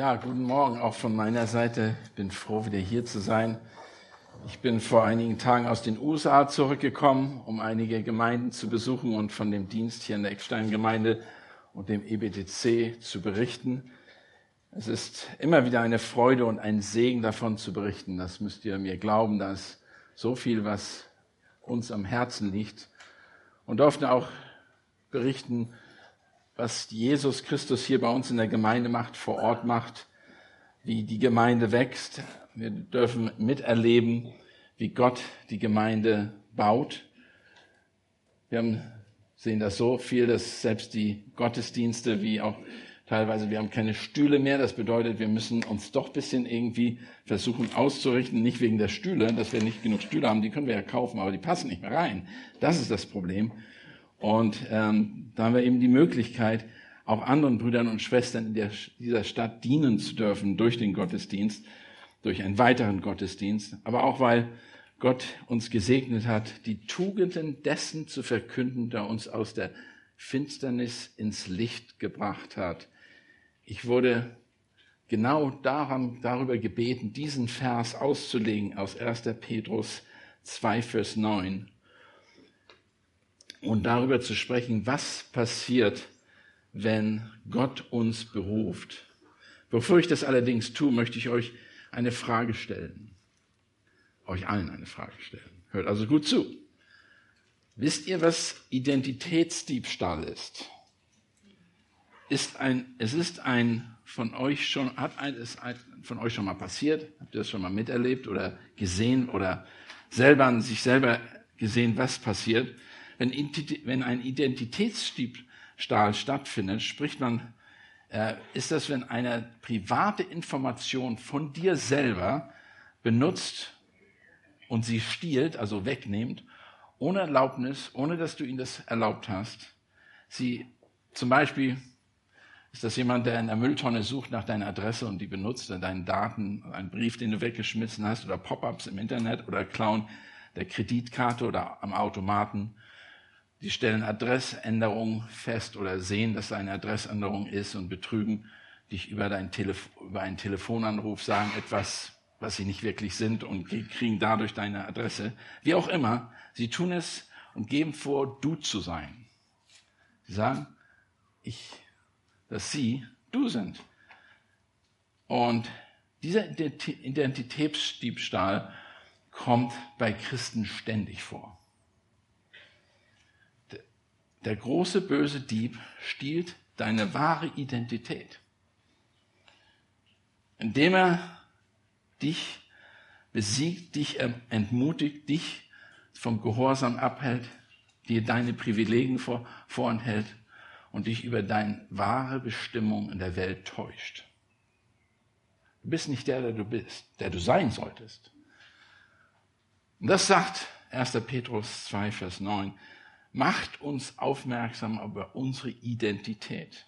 Ja, guten Morgen auch von meiner Seite. Ich bin froh, wieder hier zu sein. Ich bin vor einigen Tagen aus den USA zurückgekommen, um einige Gemeinden zu besuchen und von dem Dienst hier in der Eckstein-Gemeinde und dem EBTC zu berichten. Es ist immer wieder eine Freude und ein Segen davon zu berichten. Das müsst ihr mir glauben. Da ist so viel, was uns am Herzen liegt. Und durften auch berichten, was Jesus Christus hier bei uns in der Gemeinde macht, vor Ort macht, wie die Gemeinde wächst. Wir dürfen miterleben, wie Gott die Gemeinde baut. Wir haben, sehen das so viel, dass selbst die Gottesdienste wie auch teilweise, wir haben keine Stühle mehr. Das bedeutet, wir müssen uns doch bisschen irgendwie versuchen auszurichten, nicht wegen der Stühle, dass wir nicht genug Stühle haben, die können wir ja kaufen, aber die passen nicht mehr rein. Das ist das Problem. Und ähm, da haben wir eben die Möglichkeit, auch anderen Brüdern und Schwestern in der, dieser Stadt dienen zu dürfen durch den Gottesdienst, durch einen weiteren Gottesdienst, aber auch weil Gott uns gesegnet hat, die Tugenden dessen zu verkünden, der uns aus der Finsternis ins Licht gebracht hat. Ich wurde genau daran, darüber gebeten, diesen Vers auszulegen aus 1. Petrus 2, Vers 9 und darüber zu sprechen, was passiert, wenn Gott uns beruft. Bevor ich das allerdings tue, möchte ich euch eine Frage stellen. Euch allen eine Frage stellen. Hört also gut zu. Wisst ihr, was Identitätsdiebstahl ist? Ist ein, es ist ein von euch schon, hat ein, ist ein, von euch schon mal passiert? Habt ihr das schon mal miterlebt oder gesehen oder selber sich selber gesehen, was passiert? Wenn, wenn ein Identitätsdiebstahl stattfindet, spricht man, äh, ist das, wenn eine private Information von dir selber benutzt und sie stiehlt, also wegnimmt, ohne Erlaubnis, ohne dass du ihm das erlaubt hast. Sie, zum Beispiel, ist das jemand, der in der Mülltonne sucht nach deiner Adresse und die benutzt, oder deinen Daten, einen Brief, den du weggeschmissen hast, oder Pop-ups im Internet oder Klauen der Kreditkarte oder am Automaten die stellen Adressänderung fest oder sehen, dass da eine Adressänderung ist und betrügen dich über, dein Telef über einen Telefonanruf, sagen etwas, was sie nicht wirklich sind und kriegen dadurch deine Adresse. Wie auch immer, sie tun es und geben vor, du zu sein. Sie sagen, ich, dass sie du sind. Und dieser Identitätsdiebstahl kommt bei Christen ständig vor. Der große böse Dieb stiehlt deine wahre Identität, indem er dich besiegt, dich entmutigt, dich vom Gehorsam abhält, dir deine Privilegien vor, vorenthält und dich über deine wahre Bestimmung in der Welt täuscht. Du bist nicht der, der du bist, der du sein solltest. Und das sagt 1. Petrus 2, Vers 9 macht uns aufmerksam über unsere Identität.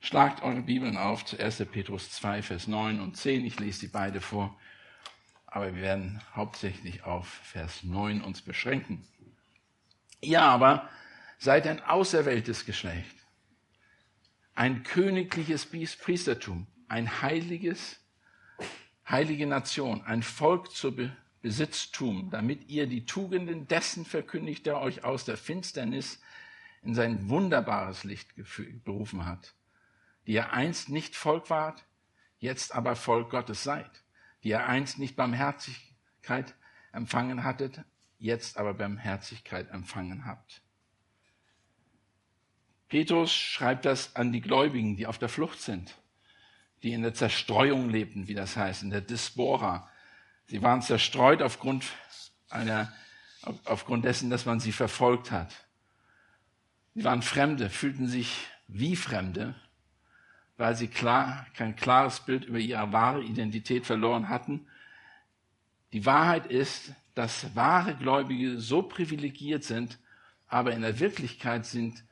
Schlagt eure Bibeln auf zu 1. Petrus 2, Vers 9 und 10. Ich lese die beide vor, aber wir werden hauptsächlich auf Vers 9 uns beschränken. Ihr aber seid ein auserwähltes Geschlecht, ein königliches Priestertum, ein heiliges, heilige Nation, ein Volk zur Besitztum, damit ihr die Tugenden dessen verkündigt, der euch aus der Finsternis in sein wunderbares Licht berufen hat, die ihr einst nicht Volk wart, jetzt aber Volk Gottes seid, die ihr einst nicht Barmherzigkeit empfangen hattet, jetzt aber Barmherzigkeit empfangen habt. Petrus schreibt das an die Gläubigen, die auf der Flucht sind, die in der Zerstreuung lebten, wie das heißt, in der Dispora, Sie waren zerstreut aufgrund, einer, aufgrund dessen, dass man sie verfolgt hat. Sie waren Fremde, fühlten sich wie Fremde, weil sie klar, kein klares Bild über ihre wahre Identität verloren hatten. Die Wahrheit ist, dass wahre Gläubige so privilegiert sind, aber in der Wirklichkeit sind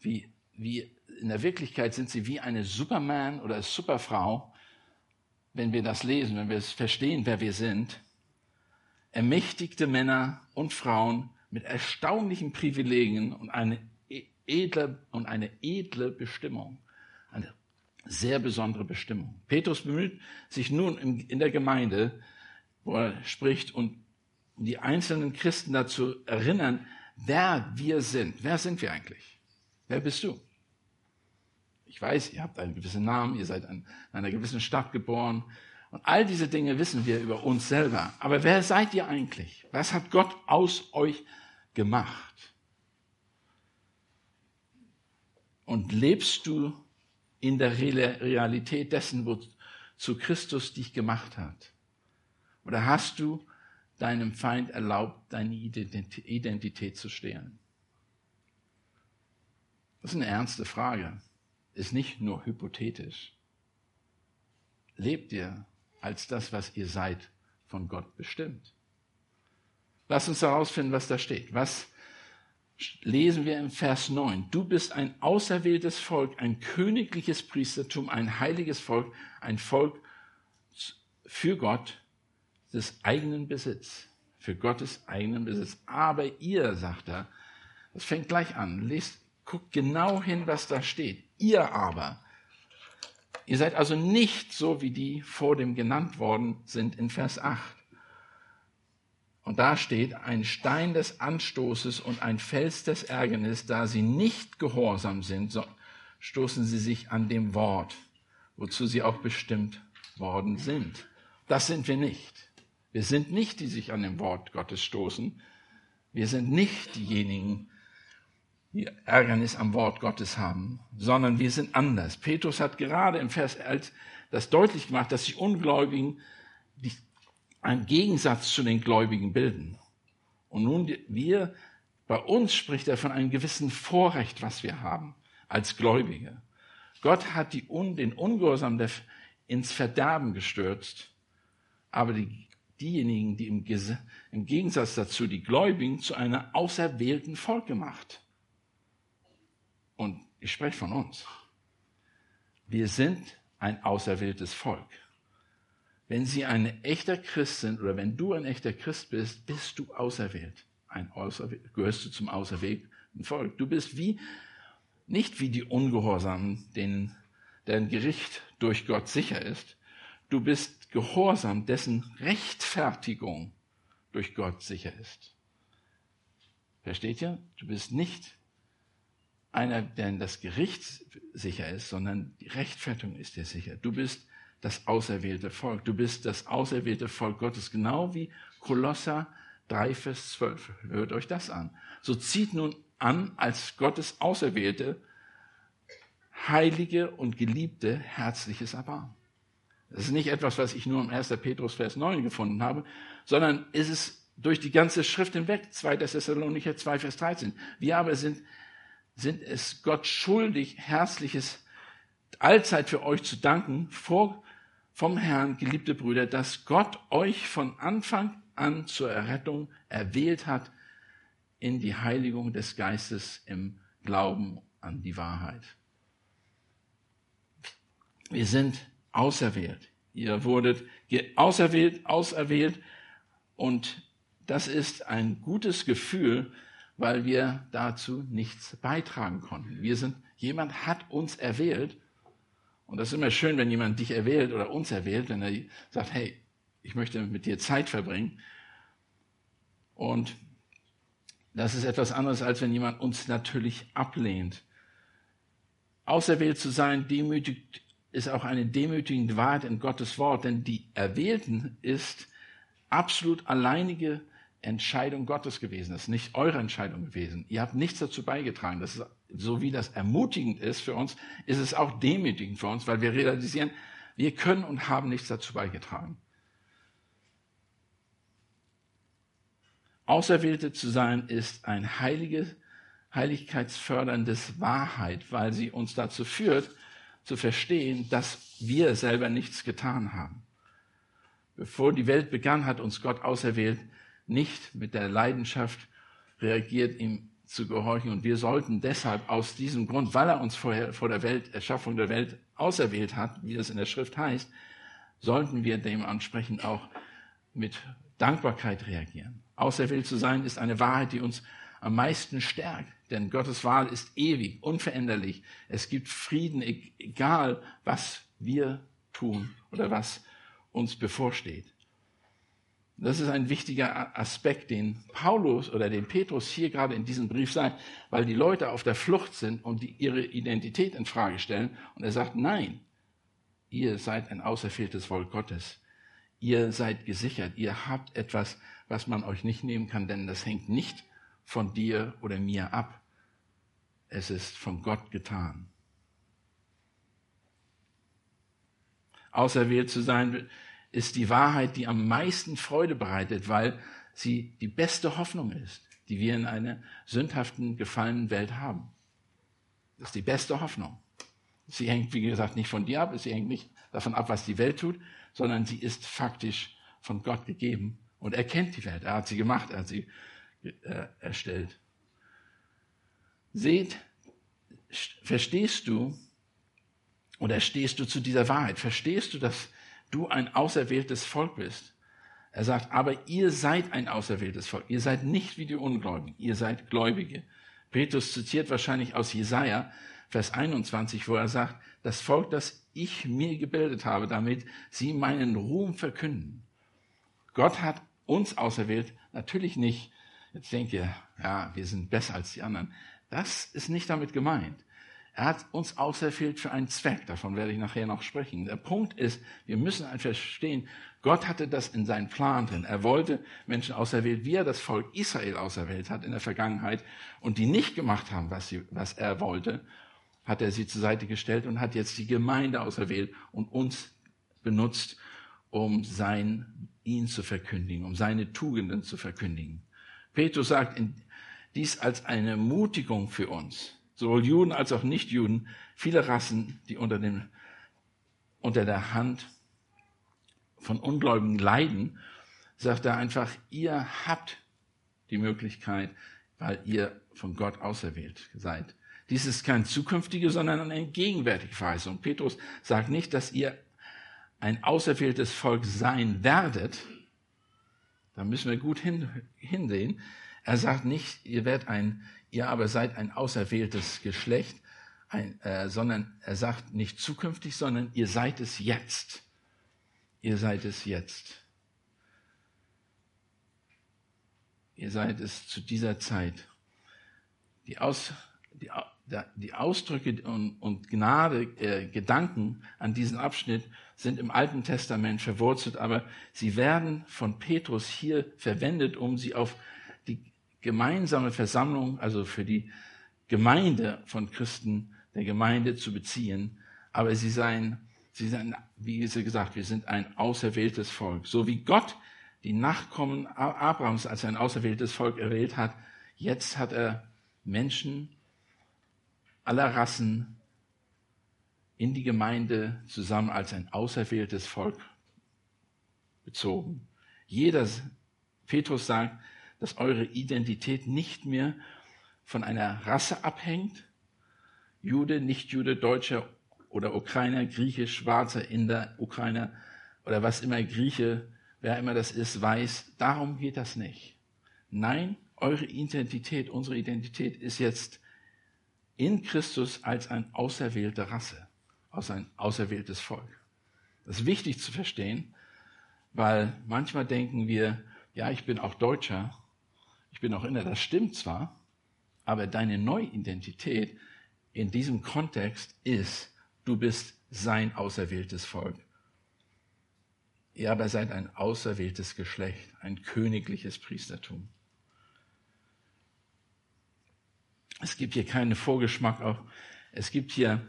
wie, wie in der Wirklichkeit sind sie wie eine Superman oder Superfrau, wenn wir das lesen, wenn wir es verstehen, wer wir sind, ermächtigte Männer und Frauen mit erstaunlichen Privilegien und eine e-, edle, und eine edle Bestimmung. Eine sehr besondere Bestimmung. Petrus bemüht sich nun in der Gemeinde, wo er spricht, und die einzelnen Christen dazu erinnern, wer wir sind. Wer sind wir eigentlich? Wer bist du? Ich weiß, ihr habt einen gewissen Namen, ihr seid in einer gewissen Stadt geboren. Und all diese Dinge wissen wir über uns selber. Aber wer seid ihr eigentlich? Was hat Gott aus euch gemacht? Und lebst du in der Realität dessen, wozu Christus dich gemacht hat? Oder hast du deinem Feind erlaubt, deine Identität zu stehlen? Das ist eine ernste Frage. Ist nicht nur hypothetisch. Lebt ihr als das, was ihr seid, von Gott bestimmt? Lass uns herausfinden, was da steht. Was lesen wir im Vers 9. Du bist ein auserwähltes Volk, ein königliches Priestertum, ein heiliges Volk, ein Volk für Gott des eigenen Besitz, für Gottes eigenen Besitz. Aber ihr, sagt er, das fängt gleich an, lest, guckt genau hin, was da steht. Ihr aber, ihr seid also nicht so wie die vor dem genannt worden sind in Vers 8. Und da steht ein Stein des Anstoßes und ein Fels des Ärgernis, da sie nicht gehorsam sind, so stoßen sie sich an dem Wort, wozu sie auch bestimmt worden sind. Das sind wir nicht. Wir sind nicht die, die sich an dem Wort Gottes stoßen. Wir sind nicht diejenigen, die Ärgernis am Wort Gottes haben, sondern wir sind anders. Petrus hat gerade im Vers 11 das deutlich gemacht, dass die Ungläubigen einen Gegensatz zu den Gläubigen bilden. Und nun wir, bei uns spricht er von einem gewissen Vorrecht, was wir haben als Gläubige. Gott hat die, den Ungehorsam ins Verderben gestürzt, aber die diejenigen, die im, im Gegensatz dazu die Gläubigen zu einer auserwählten Volk gemacht. Und ich spreche von uns. Wir sind ein auserwähltes Volk. Wenn Sie ein echter Christ sind oder wenn du ein echter Christ bist, bist du auserwählt. Ein auserwählt, gehörst du zum auserwählten Volk. Du bist wie, nicht wie die Ungehorsamen, denen, deren Gericht durch Gott sicher ist. Du bist Gehorsam, dessen Rechtfertigung durch Gott sicher ist. Versteht ihr? Du bist nicht einer, der das Gericht sicher ist, sondern die Rechtfertigung ist dir sicher. Du bist das auserwählte Volk. Du bist das auserwählte Volk Gottes, genau wie Kolosser 3, Vers 12. Hört euch das an. So zieht nun an als Gottes Auserwählte, heilige und geliebte, herzliches Erbarmen. Das ist nicht etwas, was ich nur im 1. Petrus Vers 9 gefunden habe, sondern ist es durch die ganze Schrift hinweg, 2. Thessalonicher 2 Vers 13. Wir aber sind, sind es Gott schuldig, herzliches allzeit für euch zu danken, vor, vom Herrn, geliebte Brüder, dass Gott euch von Anfang an zur Errettung erwählt hat in die Heiligung des Geistes im Glauben an die Wahrheit. Wir sind auserwählt. Ihr wurdet auserwählt, auserwählt und das ist ein gutes Gefühl, weil wir dazu nichts beitragen konnten. Wir sind, jemand hat uns erwählt und das ist immer schön, wenn jemand dich erwählt oder uns erwählt, wenn er sagt, hey, ich möchte mit dir Zeit verbringen. Und das ist etwas anderes, als wenn jemand uns natürlich ablehnt. Auserwählt zu sein, demütigt ist auch eine demütigende Wahrheit in Gottes Wort, denn die Erwählten ist absolut alleinige Entscheidung Gottes gewesen. Ist nicht eure Entscheidung gewesen. Ihr habt nichts dazu beigetragen. Das ist, so wie das ermutigend ist für uns, ist es auch demütigend für uns, weil wir realisieren, wir können und haben nichts dazu beigetragen. Auserwählte zu sein ist ein heiliges, heiligkeitsförderndes Wahrheit, weil sie uns dazu führt, zu verstehen, dass wir selber nichts getan haben. Bevor die Welt begann, hat uns Gott auserwählt, nicht mit der Leidenschaft reagiert, ihm zu gehorchen. Und wir sollten deshalb aus diesem Grund, weil er uns vorher, vor der Welt, Erschaffung der Welt auserwählt hat, wie es in der Schrift heißt, sollten wir dementsprechend auch mit Dankbarkeit reagieren. Auserwählt zu sein ist eine Wahrheit, die uns am meisten stärkt, Denn Gottes Wahl ist ewig, unveränderlich. Es gibt Frieden, egal was wir tun oder was uns bevorsteht. Das ist ein wichtiger Aspekt, den Paulus oder den Petrus hier gerade in diesem Brief sagt, weil die Leute auf der Flucht sind und die ihre Identität in Frage stellen. Und er sagt, nein, ihr seid ein auserwähltes Volk Gottes. Ihr seid gesichert. Ihr habt etwas, was man euch nicht nehmen kann, denn das hängt nicht von dir oder mir ab. Es ist von Gott getan. Auserwählt zu sein ist die Wahrheit, die am meisten Freude bereitet, weil sie die beste Hoffnung ist, die wir in einer sündhaften, gefallenen Welt haben. Das ist die beste Hoffnung. Sie hängt, wie gesagt, nicht von dir ab, sie hängt nicht davon ab, was die Welt tut, sondern sie ist faktisch von Gott gegeben und er kennt die Welt. Er hat sie gemacht, er hat sie äh, erstellt. Seht, verstehst du oder stehst du zu dieser Wahrheit? Verstehst du, dass du ein auserwähltes Volk bist? Er sagt, aber ihr seid ein auserwähltes Volk. Ihr seid nicht wie die Ungläubigen. Ihr seid Gläubige. Petrus zitiert wahrscheinlich aus Jesaja, Vers 21, wo er sagt, das Volk, das ich mir gebildet habe, damit sie meinen Ruhm verkünden. Gott hat uns auserwählt, natürlich nicht, jetzt denkt ihr, ja, wir sind besser als die anderen. Das ist nicht damit gemeint. Er hat uns auserwählt für einen Zweck, davon werde ich nachher noch sprechen. Der Punkt ist, wir müssen einfach verstehen, Gott hatte das in seinen Plan drin. Er wollte Menschen auserwählt, wie er das Volk Israel auserwählt hat in der Vergangenheit und die nicht gemacht haben, was, sie, was er wollte, hat er sie zur Seite gestellt und hat jetzt die Gemeinde auserwählt und uns benutzt, um sein, ihn zu verkündigen, um seine Tugenden zu verkündigen. Petrus sagt dies als eine Ermutigung für uns sowohl Juden als auch Nichtjuden, viele Rassen, die unter, dem, unter der Hand von Ungläubigen leiden, sagt er einfach, ihr habt die Möglichkeit, weil ihr von Gott auserwählt seid. Dies ist kein zukünftige, sondern eine gegenwärtige Verheißung. Petrus sagt nicht, dass ihr ein auserwähltes Volk sein werdet. Da müssen wir gut hin, hinsehen. Er sagt nicht, ihr werdet ein ihr aber seid ein auserwähltes Geschlecht, ein, äh, sondern er sagt nicht zukünftig, sondern ihr seid es jetzt. Ihr seid es jetzt. Ihr seid es zu dieser Zeit. Die, Aus, die, die Ausdrücke und, und Gnade, äh, Gedanken an diesen Abschnitt sind im Alten Testament verwurzelt, aber sie werden von Petrus hier verwendet, um sie auf gemeinsame Versammlung, also für die Gemeinde von Christen der Gemeinde zu beziehen. Aber sie seien, sie seien, wie gesagt, wir sind ein auserwähltes Volk. So wie Gott die Nachkommen Abrahams als ein auserwähltes Volk erwählt hat, jetzt hat er Menschen aller Rassen in die Gemeinde zusammen als ein auserwähltes Volk bezogen. Jeder, Petrus sagt, dass eure Identität nicht mehr von einer Rasse abhängt, Jude, Nicht-Jude, Deutscher oder Ukrainer, Grieche, Schwarzer, Inder, Ukrainer oder was immer Grieche, wer immer das ist, weiß, darum geht das nicht. Nein, eure Identität, unsere Identität ist jetzt in Christus als ein auserwählte Rasse, als ein auserwähltes Volk. Das ist wichtig zu verstehen, weil manchmal denken wir, ja, ich bin auch Deutscher, ich bin auch inner, das stimmt zwar, aber deine Neuidentität in diesem Kontext ist, du bist sein auserwähltes Volk. Ihr aber seid ein auserwähltes Geschlecht, ein königliches Priestertum. Es gibt hier keinen Vorgeschmack auf, es gibt hier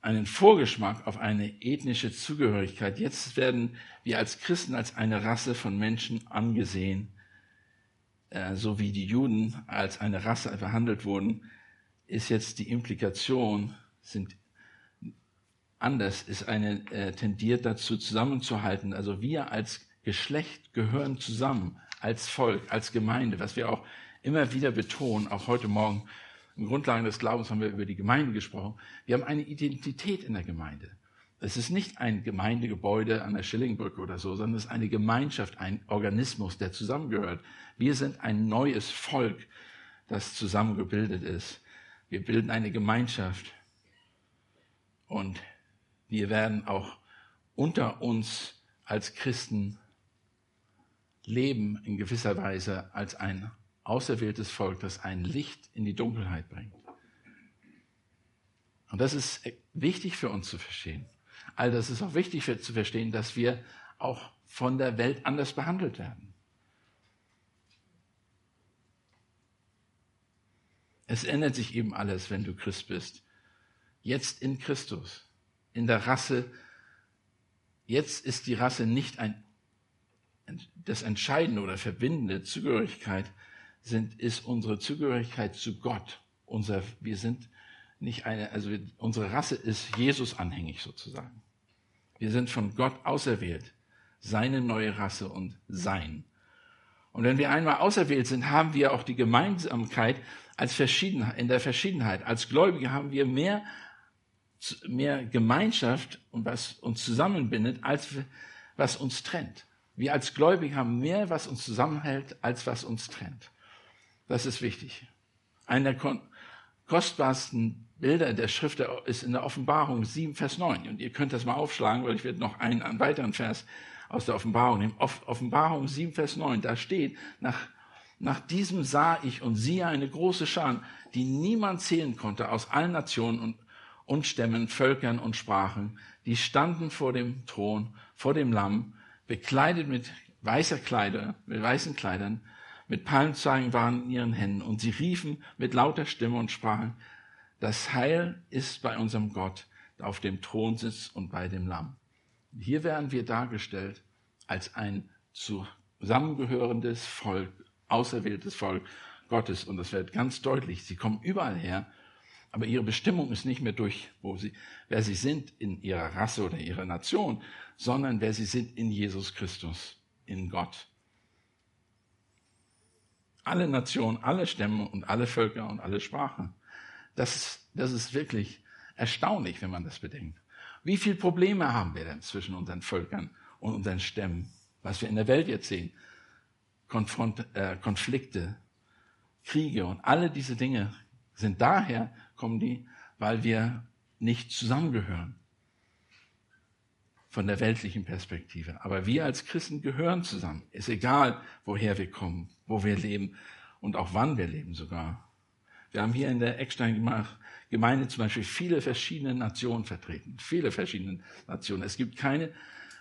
einen Vorgeschmack auf eine ethnische Zugehörigkeit. Jetzt werden wir als Christen als eine Rasse von Menschen angesehen, so wie die Juden als eine Rasse behandelt wurden, ist jetzt die Implikation, sind anders, ist eine, äh, tendiert dazu zusammenzuhalten. Also wir als Geschlecht gehören zusammen, als Volk, als Gemeinde, was wir auch immer wieder betonen, auch heute Morgen. Im Grundlagen des Glaubens haben wir über die Gemeinde gesprochen. Wir haben eine Identität in der Gemeinde. Es ist nicht ein Gemeindegebäude an der Schillingbrücke oder so, sondern es ist eine Gemeinschaft, ein Organismus, der zusammengehört. Wir sind ein neues Volk. das zusammengebildet ist. Wir bilden eine Gemeinschaft und wir werden auch unter uns als Christen leben in gewisser Weise als ein auserwähltes Volk, das ein Licht in die Dunkelheit bringt. Und das ist wichtig für uns zu verstehen. All das ist auch wichtig für, zu verstehen, dass wir auch von der Welt anders behandelt werden. Es ändert sich eben alles, wenn du Christ bist. Jetzt in Christus, in der Rasse. Jetzt ist die Rasse nicht ein, das Entscheidende oder verbindende Zugehörigkeit, sind, ist unsere Zugehörigkeit zu Gott. Unser, wir sind nicht eine, also unsere Rasse ist Jesus anhängig sozusagen. Wir sind von Gott auserwählt, seine neue Rasse und sein. Und wenn wir einmal auserwählt sind, haben wir auch die Gemeinsamkeit als Verschiedenheit, in der Verschiedenheit. Als Gläubige haben wir mehr, mehr Gemeinschaft und was uns zusammenbindet, als was uns trennt. Wir als Gläubige haben mehr, was uns zusammenhält, als was uns trennt. Das ist wichtig. Einer der kostbarsten Bilder der Schrift ist in der Offenbarung 7, Vers 9. Und ihr könnt das mal aufschlagen, weil ich werde noch einen, einen weiteren Vers aus der Offenbarung nehmen. Offenbarung 7, Vers 9. Da steht, nach, nach diesem sah ich und siehe eine große Schar, die niemand zählen konnte aus allen Nationen und, und Stämmen, Völkern und Sprachen. Die standen vor dem Thron, vor dem Lamm, bekleidet mit weißer Kleider, mit weißen Kleidern, mit Palmzweigen waren in ihren Händen und sie riefen mit lauter Stimme und sprachen, das Heil ist bei unserem Gott, der auf dem Thron sitzt und bei dem Lamm. Hier werden wir dargestellt als ein zusammengehörendes Volk, auserwähltes Volk Gottes. Und das wird ganz deutlich. Sie kommen überall her, aber ihre Bestimmung ist nicht mehr durch, wo sie, wer sie sind in ihrer Rasse oder ihrer Nation, sondern wer sie sind in Jesus Christus, in Gott alle Nationen, alle Stämme und alle Völker und alle Sprachen. Das ist, das ist wirklich erstaunlich, wenn man das bedenkt. Wie viele Probleme haben wir denn zwischen unseren Völkern und unseren Stämmen? Was wir in der Welt jetzt sehen. Konfront, äh, Konflikte, Kriege und alle diese Dinge sind daher, kommen die, weil wir nicht zusammengehören von der weltlichen Perspektive. Aber wir als Christen gehören zusammen. Ist egal, woher wir kommen, wo wir leben und auch wann wir leben sogar. Wir haben hier in der Eckstein-Gemeinde zum Beispiel viele verschiedene Nationen vertreten. Viele verschiedene Nationen. Es gibt keine,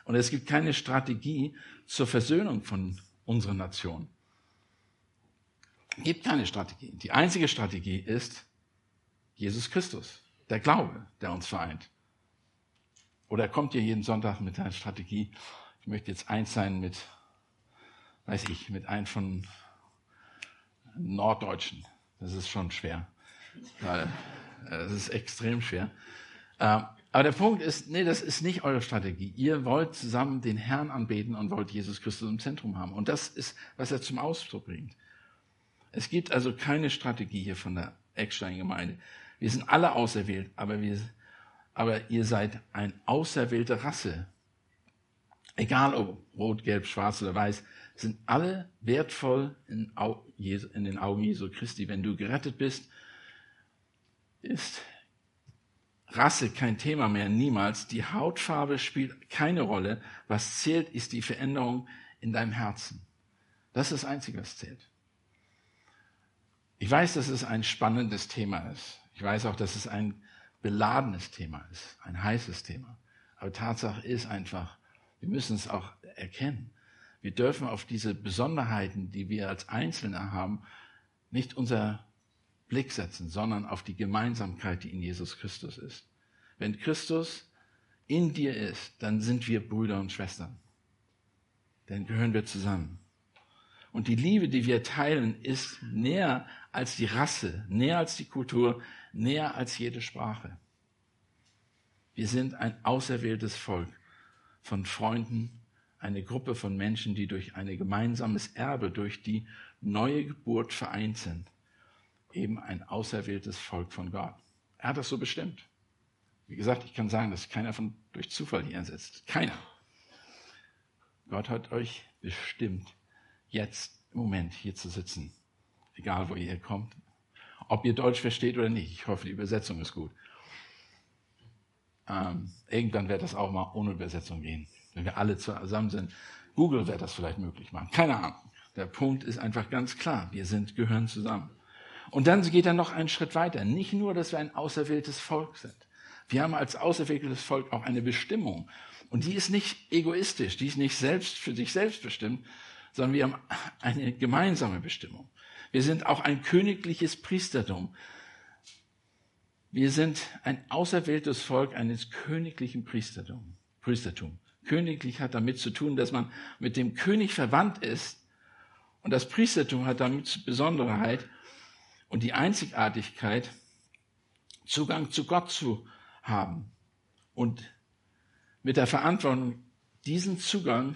und es gibt keine Strategie zur Versöhnung von unserer Nation. Es gibt keine Strategie. Die einzige Strategie ist Jesus Christus, der Glaube, der uns vereint. Oder kommt ihr jeden Sonntag mit einer Strategie, ich möchte jetzt eins sein mit, weiß ich, mit einem von Norddeutschen. Das ist schon schwer. Weil, das ist extrem schwer. Ähm, aber der Punkt ist, nee, das ist nicht eure Strategie. Ihr wollt zusammen den Herrn anbeten und wollt Jesus Christus im Zentrum haben. Und das ist, was er zum Ausdruck bringt. Es gibt also keine Strategie hier von der Eckstein-Gemeinde. Wir sind alle auserwählt, aber wir aber ihr seid eine auserwählte Rasse. Egal ob rot, gelb, schwarz oder weiß, sind alle wertvoll in, den Augen Jesu Christi. Wenn du gerettet bist, ist Rasse kein Thema mehr, niemals. Die Hautfarbe spielt keine Rolle. Was zählt, ist die Veränderung in deinem Herzen. Das ist das Einzige, was zählt. Ich weiß, dass es ein spannendes Thema ist. Ich weiß auch, dass es ein beladenes Thema ist, ein heißes Thema. Aber Tatsache ist einfach, wir müssen es auch erkennen. Wir dürfen auf diese Besonderheiten, die wir als Einzelne haben, nicht unser Blick setzen, sondern auf die Gemeinsamkeit, die in Jesus Christus ist. Wenn Christus in dir ist, dann sind wir Brüder und Schwestern. Dann gehören wir zusammen. Und die Liebe, die wir teilen, ist näher als die Rasse, näher als die Kultur, näher als jede Sprache. Wir sind ein auserwähltes Volk von Freunden, eine Gruppe von Menschen, die durch ein gemeinsames Erbe, durch die neue Geburt vereint sind. Eben ein auserwähltes Volk von Gott. Er hat das so bestimmt. Wie gesagt, ich kann sagen, dass keiner von durch Zufall hier sitzt. Keiner. Gott hat euch bestimmt, jetzt im Moment hier zu sitzen egal wo ihr herkommt. Ob ihr Deutsch versteht oder nicht. Ich hoffe, die Übersetzung ist gut. Ähm, irgendwann wird das auch mal ohne Übersetzung gehen, wenn wir alle zusammen sind. Google wird das vielleicht möglich machen. Keine Ahnung. Der Punkt ist einfach ganz klar. Wir sind, gehören zusammen. Und dann geht er noch einen Schritt weiter. Nicht nur, dass wir ein auserwähltes Volk sind. Wir haben als auserwähltes Volk auch eine Bestimmung. Und die ist nicht egoistisch, die ist nicht selbst für sich selbst bestimmt, sondern wir haben eine gemeinsame Bestimmung. Wir sind auch ein königliches Priestertum. Wir sind ein auserwähltes Volk eines königlichen Priestertum. Priestertum. Königlich hat damit zu tun, dass man mit dem König verwandt ist. Und das Priestertum hat damit Besonderheit und die Einzigartigkeit, Zugang zu Gott zu haben. Und mit der Verantwortung, diesen Zugang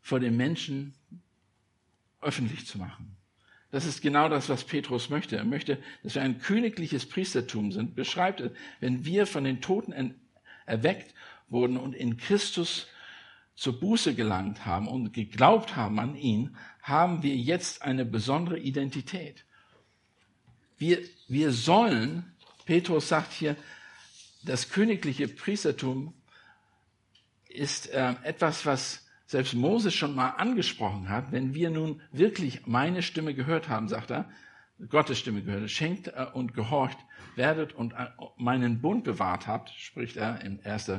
vor den Menschen öffentlich zu machen. Das ist genau das, was Petrus möchte. Er möchte, dass wir ein königliches Priestertum sind. Beschreibt es, wenn wir von den Toten erweckt wurden und in Christus zur Buße gelangt haben und geglaubt haben an ihn, haben wir jetzt eine besondere Identität. Wir, wir sollen, Petrus sagt hier, das königliche Priestertum ist äh, etwas, was selbst Moses schon mal angesprochen hat, wenn wir nun wirklich meine Stimme gehört haben, sagt er, Gottes Stimme gehört, schenkt äh, und gehorcht, werdet und äh, meinen Bund bewahrt habt, spricht er in, 1,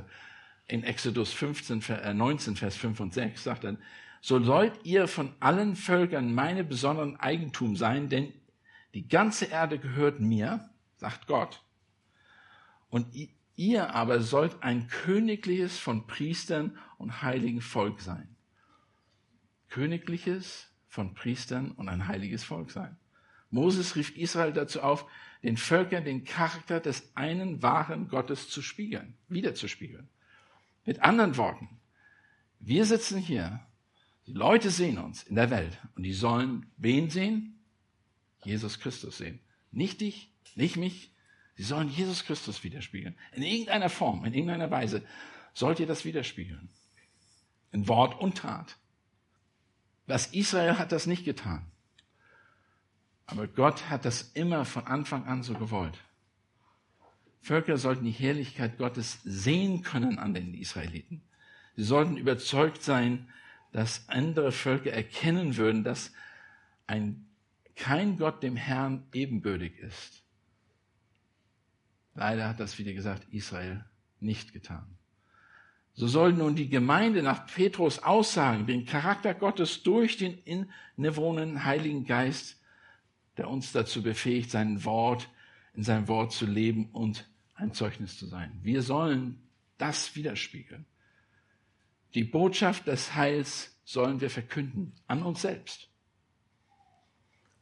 in Exodus 15, 19, Vers 5 und 6, sagt er, so sollt ihr von allen Völkern meine besonderen Eigentum sein, denn die ganze Erde gehört mir, sagt Gott. Und Ihr aber sollt ein königliches von Priestern und heiligen Volk sein. Königliches von Priestern und ein heiliges Volk sein. Moses rief Israel dazu auf, den Völkern den Charakter des einen wahren Gottes zu spiegeln, wiederzuspiegeln. Mit anderen Worten, wir sitzen hier, die Leute sehen uns in der Welt und die sollen wen sehen? Jesus Christus sehen. Nicht dich, nicht mich, Sie sollen Jesus Christus widerspiegeln. In irgendeiner Form, in irgendeiner Weise sollt ihr das widerspiegeln. In Wort und Tat. Was Israel hat das nicht getan. Aber Gott hat das immer von Anfang an so gewollt. Völker sollten die Herrlichkeit Gottes sehen können an den Israeliten. Sie sollten überzeugt sein, dass andere Völker erkennen würden, dass ein, kein Gott dem Herrn ebenbürtig ist. Leider hat das, wie gesagt, Israel nicht getan. So soll nun die Gemeinde nach Petrus Aussagen den Charakter Gottes durch den innewohnenden Heiligen Geist, der uns dazu befähigt, sein Wort, in seinem Wort zu leben und ein Zeugnis zu sein. Wir sollen das widerspiegeln. Die Botschaft des Heils sollen wir verkünden an uns selbst.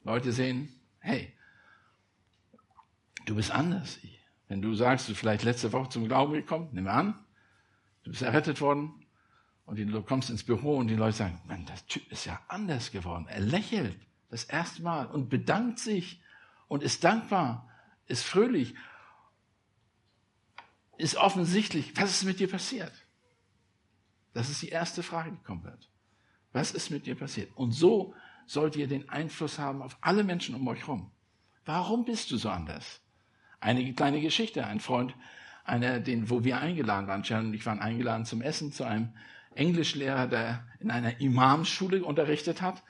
Leute sehen, hey, du bist anders. Wenn du sagst, du vielleicht letzte Woche zum Glauben gekommen, nimm an, du bist errettet worden und du kommst ins Büro und die Leute sagen, Mann, der Typ ist ja anders geworden. Er lächelt das erste Mal und bedankt sich und ist dankbar, ist fröhlich, ist offensichtlich. Was ist mit dir passiert? Das ist die erste Frage, die kommen wird. Was ist mit dir passiert? Und so sollt ihr den Einfluss haben auf alle Menschen um euch herum. Warum bist du so anders? Eine kleine Geschichte. Ein Freund, einer, den, wo wir eingeladen waren, Sharon und ich waren eingeladen zum Essen zu einem Englischlehrer, der in einer Imamsschule unterrichtet hat.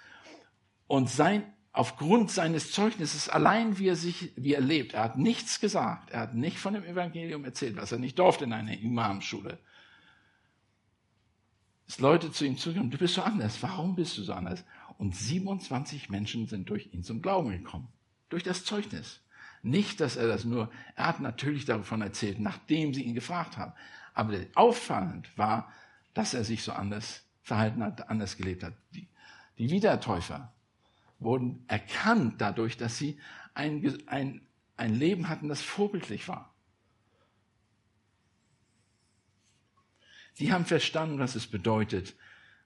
Und sein, aufgrund seines Zeugnisses, allein wie er sich, wie er lebt, er hat nichts gesagt. Er hat nicht von dem Evangelium erzählt, was er nicht durfte in einer Imamschule. Dass Leute zu ihm zukommen, du bist so anders. Warum bist du so anders? Und 27 Menschen sind durch ihn zum Glauben gekommen. Durch das Zeugnis. Nicht, dass er das nur, er hat natürlich davon erzählt, nachdem sie ihn gefragt haben. Aber auffallend war, dass er sich so anders verhalten hat, anders gelebt hat. Die, die Wiedertäufer wurden erkannt dadurch, dass sie ein, ein, ein Leben hatten, das vorbildlich war. Die haben verstanden, was es bedeutet,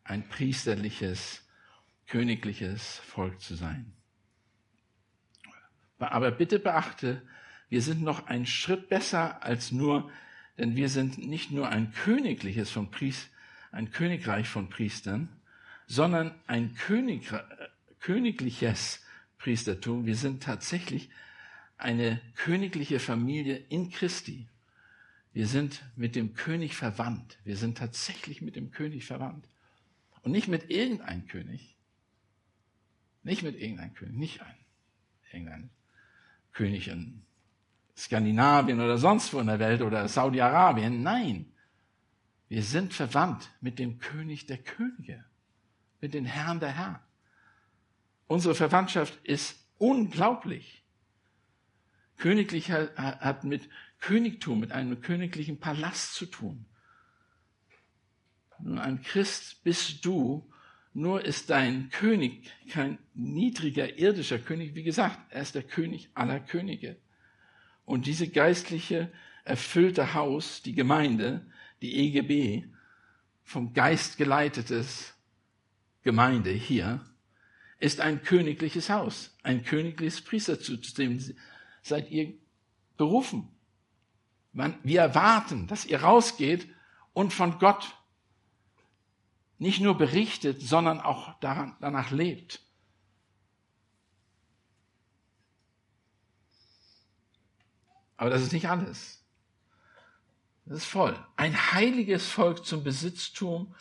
ein priesterliches, königliches Volk zu sein. Aber bitte beachte, wir sind noch einen Schritt besser als nur, denn wir sind nicht nur ein königliches von Priest, ein Königreich von Priestern, sondern ein König, königliches Priestertum. Wir sind tatsächlich eine königliche Familie in Christi. Wir sind mit dem König verwandt. Wir sind tatsächlich mit dem König verwandt. Und nicht mit irgendeinem König. Nicht mit irgendeinem König, nicht ein, irgendein König in Skandinavien oder sonst wo in der Welt oder Saudi-Arabien. Nein, wir sind verwandt mit dem König der Könige, mit dem Herrn der Herren. Unsere Verwandtschaft ist unglaublich. Königlich hat mit Königtum, mit einem königlichen Palast zu tun. Nun, ein Christ bist du, nur ist dein König kein niedriger irdischer König. Wie gesagt, er ist der König aller Könige. Und diese geistliche, erfüllte Haus, die Gemeinde, die EGB, vom Geist geleitetes Gemeinde hier, ist ein königliches Haus, ein königliches Priestersystem. Seid ihr berufen. Wir erwarten, dass ihr rausgeht und von Gott nicht nur berichtet, sondern auch daran, danach lebt. Aber das ist nicht alles. Das ist voll. Ein heiliges Volk zum Besitztum,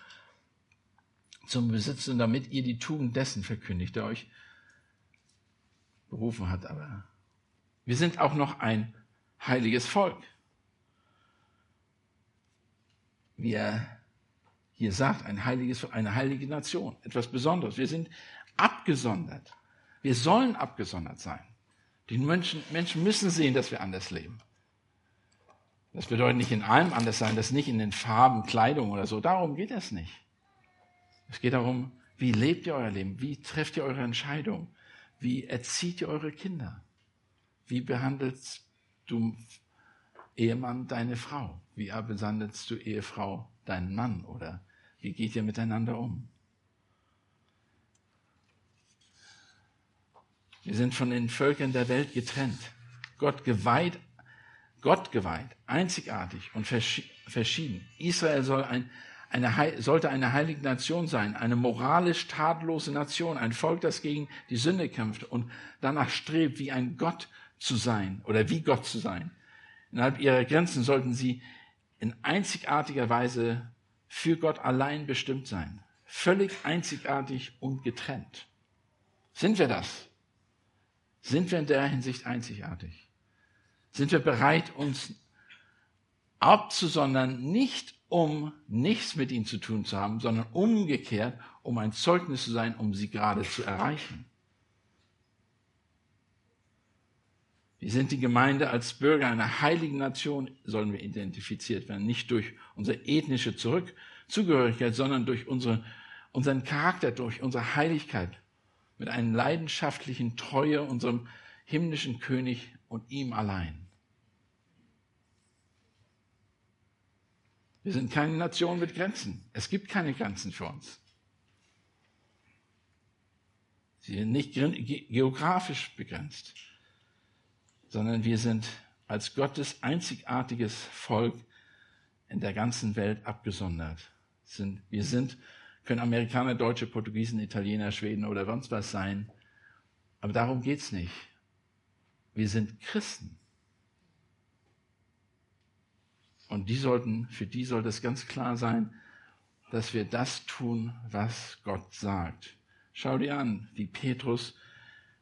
zum Besitzen, damit ihr die Tugend dessen verkündigt, der euch berufen hat. Aber wir sind auch noch ein heiliges Volk. Wie er hier sagt, ein heiliges, eine heilige Nation, etwas Besonderes. Wir sind abgesondert. Wir sollen abgesondert sein. Die Menschen, Menschen müssen sehen, dass wir anders leben. Das bedeutet nicht in allem anders sein, das nicht in den Farben, Kleidung oder so. Darum geht es nicht. Es geht darum, wie lebt ihr euer Leben? Wie trefft ihr eure Entscheidung? Wie erzieht ihr eure Kinder? Wie behandelst du Ehemann deine Frau? Wie behandelst du Ehefrau deinen Mann? Oder wie geht ihr miteinander um? Wir sind von den Völkern der Welt getrennt. Gott geweiht Gott geweiht, einzigartig und verschieden. Israel soll ein, eine, sollte eine heilige Nation sein, eine moralisch tatlose Nation, ein Volk, das gegen die Sünde kämpft und danach strebt, wie ein Gott zu sein oder wie Gott zu sein. Innerhalb ihrer Grenzen sollten sie in einzigartiger Weise für Gott allein bestimmt sein. Völlig einzigartig und getrennt. Sind wir das? Sind wir in der Hinsicht einzigartig? sind wir bereit, uns abzusondern, nicht um nichts mit ihnen zu tun zu haben, sondern umgekehrt, um ein Zeugnis zu sein, um sie gerade zu erreichen. Wir sind die Gemeinde als Bürger einer heiligen Nation, sollen wir identifiziert werden, nicht durch unsere ethnische Zurück Zugehörigkeit, sondern durch unsere, unseren Charakter, durch unsere Heiligkeit, mit einer leidenschaftlichen Treue unserem himmlischen König und ihm allein. Wir sind keine Nation mit Grenzen. Es gibt keine Grenzen für uns. Sie sind nicht geografisch begrenzt, sondern wir sind als Gottes einzigartiges Volk in der ganzen Welt abgesondert. Wir sind, können Amerikaner, Deutsche, Portugiesen, Italiener, Schweden oder sonst was sein. Aber darum geht's nicht. Wir sind Christen. Und die sollten, für die sollte es ganz klar sein, dass wir das tun, was Gott sagt. Schau dir an, wie Petrus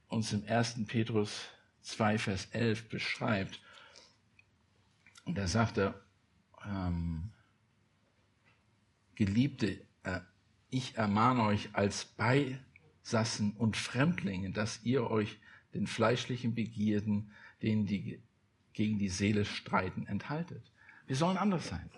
uns im 1. Petrus 2, Vers 11 beschreibt. Und da sagt er, ähm, Geliebte, äh, ich ermahne euch als Beisassen und Fremdlinge, dass ihr euch den fleischlichen Begierden, denen die gegen die Seele streiten, enthaltet. Wir sollen anders sein.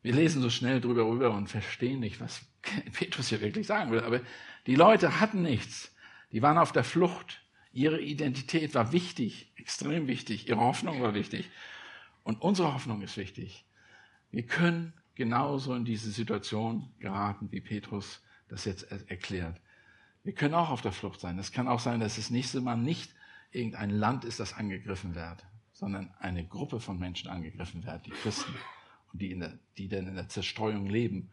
Wir lesen so schnell drüber rüber und verstehen nicht, was Petrus hier wirklich sagen will. Aber die Leute hatten nichts. Die waren auf der Flucht. Ihre Identität war wichtig, extrem wichtig. Ihre Hoffnung war wichtig. Und unsere Hoffnung ist wichtig. Wir können genauso in diese Situation geraten, wie Petrus das jetzt erklärt. Wir können auch auf der Flucht sein. Es kann auch sein, dass das nächste Mal nicht irgendein Land ist, das angegriffen wird, sondern eine Gruppe von Menschen angegriffen wird, die Christen, und die, in der, die dann in der Zerstreuung leben.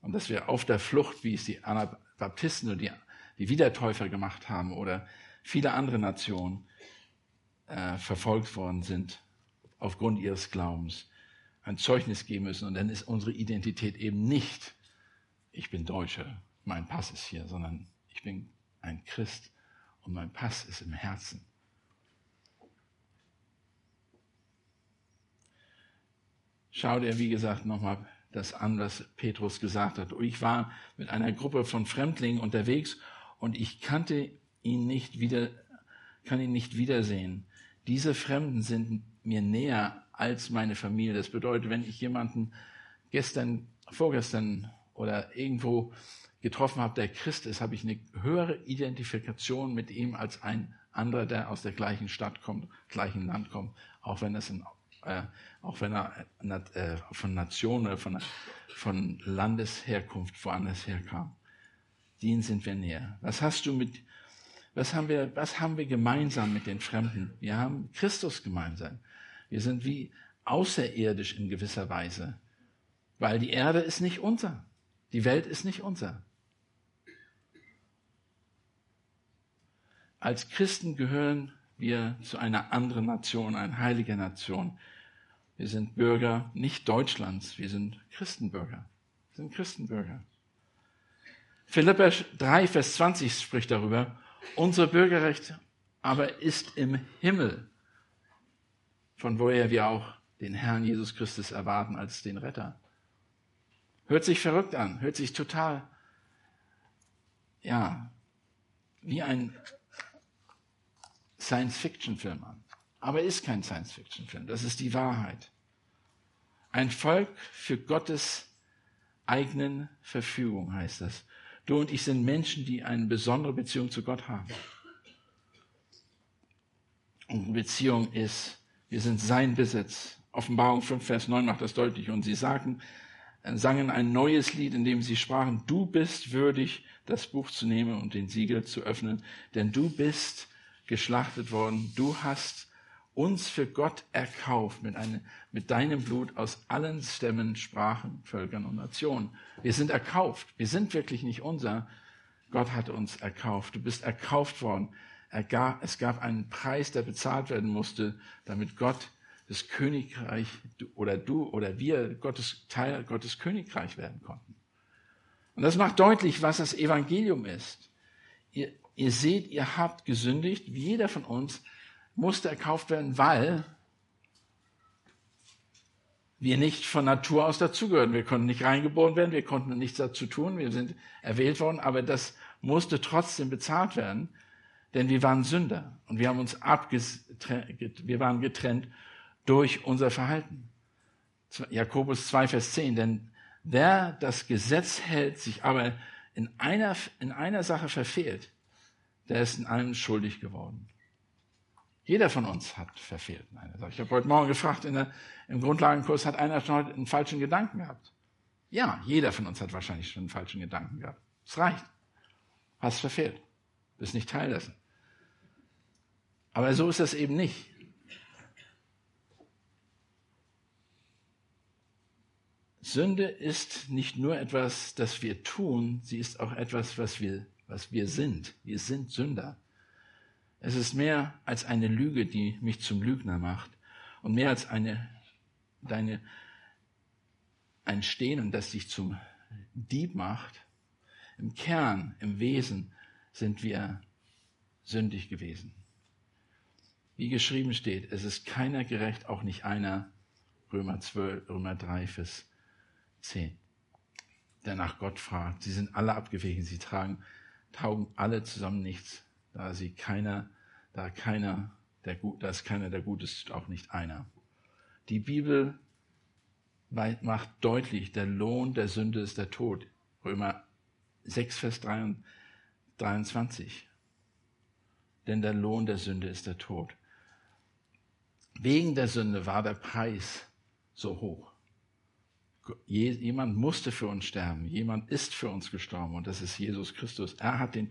Und dass wir auf der Flucht, wie es die Anabaptisten und die die Wiedertäufer gemacht haben oder viele andere Nationen äh, verfolgt worden sind aufgrund ihres Glaubens, ein Zeugnis geben müssen. Und dann ist unsere Identität eben nicht, ich bin Deutscher, mein Pass ist hier, sondern ich bin ein Christ und mein Pass ist im Herzen. Schau dir, wie gesagt, nochmal das an, was Petrus gesagt hat. Ich war mit einer Gruppe von Fremdlingen unterwegs und ich kannte ihn nicht wieder, kann ihn nicht wiedersehen. Diese Fremden sind mir näher als meine Familie. Das bedeutet, wenn ich jemanden gestern, vorgestern oder irgendwo getroffen habe, der Christ ist, habe ich eine höhere Identifikation mit ihm als ein anderer, der aus der gleichen Stadt kommt, gleichen Land kommt, auch wenn es ein, äh, auch wenn er äh, von Nation oder von, von Landesherkunft woanders herkam. Denen sind wir näher. Was hast du mit, was haben wir, was haben wir gemeinsam mit den Fremden? Wir haben Christus gemeinsam. Wir sind wie außerirdisch in gewisser Weise, weil die Erde ist nicht unser. Die Welt ist nicht unser. Als Christen gehören wir zu einer anderen Nation, einer heiligen Nation. Wir sind Bürger nicht Deutschlands, wir sind Christenbürger. Wir sind Christenbürger. Philippa 3, Vers 20 spricht darüber, unser Bürgerrecht aber ist im Himmel, von woher wir auch den Herrn Jesus Christus erwarten als den Retter. Hört sich verrückt an, hört sich total, ja, wie ein Science-Fiction-Film an. Aber er ist kein Science-Fiction-Film, das ist die Wahrheit. Ein Volk für Gottes eigenen Verfügung heißt das. Du und ich sind Menschen, die eine besondere Beziehung zu Gott haben. Und Beziehung ist, wir sind sein Besitz. Offenbarung 5, Vers 9 macht das deutlich. Und sie sagten, sangen ein neues Lied, in dem sie sprachen, du bist würdig, das Buch zu nehmen und den Siegel zu öffnen, denn du bist geschlachtet worden. Du hast uns für Gott erkauft mit, eine, mit deinem Blut aus allen Stämmen, Sprachen, Völkern und Nationen. Wir sind erkauft. Wir sind wirklich nicht unser. Gott hat uns erkauft. Du bist erkauft worden. Er gab, es gab einen Preis, der bezahlt werden musste, damit Gott das Königreich oder du oder wir Gottes Teil Gottes Königreich werden konnten. Und das macht deutlich, was das Evangelium ist. Ihr, ihr seht, ihr habt gesündigt, wie jeder von uns musste erkauft werden, weil wir nicht von Natur aus dazugehören. Wir konnten nicht reingeboren werden, wir konnten nichts dazu tun, wir sind erwählt worden, aber das musste trotzdem bezahlt werden, denn wir waren Sünder und wir haben uns abgetrennt, wir waren getrennt durch unser Verhalten. Jakobus 2, Vers 10, denn wer das Gesetz hält, sich aber in einer, in einer Sache verfehlt, der ist in allem schuldig geworden. Jeder von uns hat verfehlt. Ich habe heute Morgen gefragt, der, im Grundlagenkurs hat einer schon heute einen falschen Gedanken gehabt. Ja, jeder von uns hat wahrscheinlich schon einen falschen Gedanken gehabt. Es reicht. Hast verfehlt. Bist nicht Teil dessen. Aber so ist das eben nicht. Sünde ist nicht nur etwas, das wir tun, sie ist auch etwas, was wir, was wir sind. Wir sind Sünder. Es ist mehr als eine Lüge, die mich zum Lügner macht und mehr als eine, deine, ein Stehlen, das dich zum Dieb macht. Im Kern, im Wesen sind wir sündig gewesen. Wie geschrieben steht, es ist keiner gerecht, auch nicht einer. Römer 12, Römer 3, Vers 10. Der nach Gott fragt. Sie sind alle abgewichen. Sie tragen, taugen alle zusammen nichts da sie keiner, da keiner, der gut, da ist keiner, der gut ist, auch nicht einer. Die Bibel macht deutlich, der Lohn der Sünde ist der Tod. Römer 6, Vers 23. Denn der Lohn der Sünde ist der Tod. Wegen der Sünde war der Preis so hoch. Jemand musste für uns sterben. Jemand ist für uns gestorben und das ist Jesus Christus. Er hat den,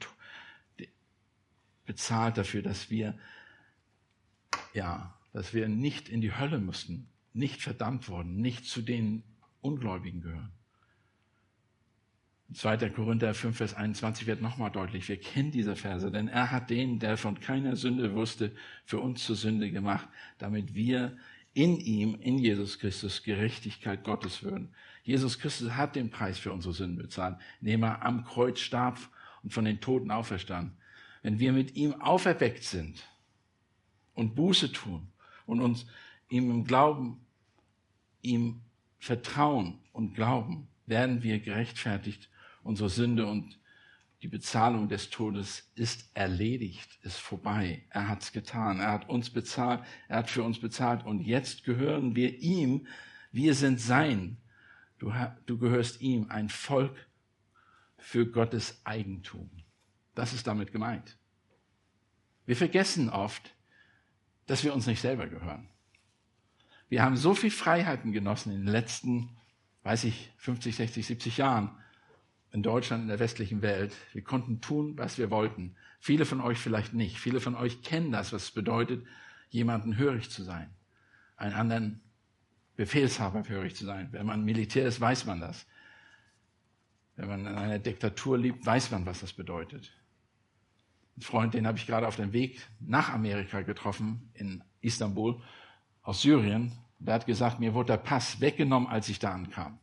bezahlt dafür, dass wir, ja, dass wir nicht in die Hölle mussten, nicht verdammt wurden, nicht zu den Ungläubigen gehören. 2. Korinther 5, Vers 21 wird nochmal deutlich. Wir kennen diese Verse, denn er hat den, der von keiner Sünde wusste, für uns zur Sünde gemacht, damit wir in ihm, in Jesus Christus, Gerechtigkeit Gottes würden. Jesus Christus hat den Preis für unsere Sünden bezahlt, indem er am Kreuz starb und von den Toten auferstand. Wenn wir mit ihm auferweckt sind und Buße tun und uns ihm im Glauben, ihm vertrauen und glauben, werden wir gerechtfertigt Unsere Sünde und die Bezahlung des Todes ist erledigt, ist vorbei. Er hat's getan. Er hat uns bezahlt. Er hat für uns bezahlt. Und jetzt gehören wir ihm. Wir sind sein. Du, du gehörst ihm, ein Volk für Gottes Eigentum. Das ist damit gemeint. Wir vergessen oft, dass wir uns nicht selber gehören. Wir haben so viel Freiheiten genossen in den letzten, weiß ich, 50, 60, 70 Jahren in Deutschland, in der westlichen Welt. Wir konnten tun, was wir wollten. Viele von euch vielleicht nicht. Viele von euch kennen das, was es bedeutet, jemanden hörig zu sein. Einen anderen Befehlshaber hörig zu sein. Wenn man Militär ist, weiß man das. Wenn man in einer Diktatur lebt, weiß man, was das bedeutet. Ein Freund, den habe ich gerade auf dem Weg nach Amerika getroffen, in Istanbul, aus Syrien. Der hat gesagt, mir wurde der Pass weggenommen, als ich da ankam.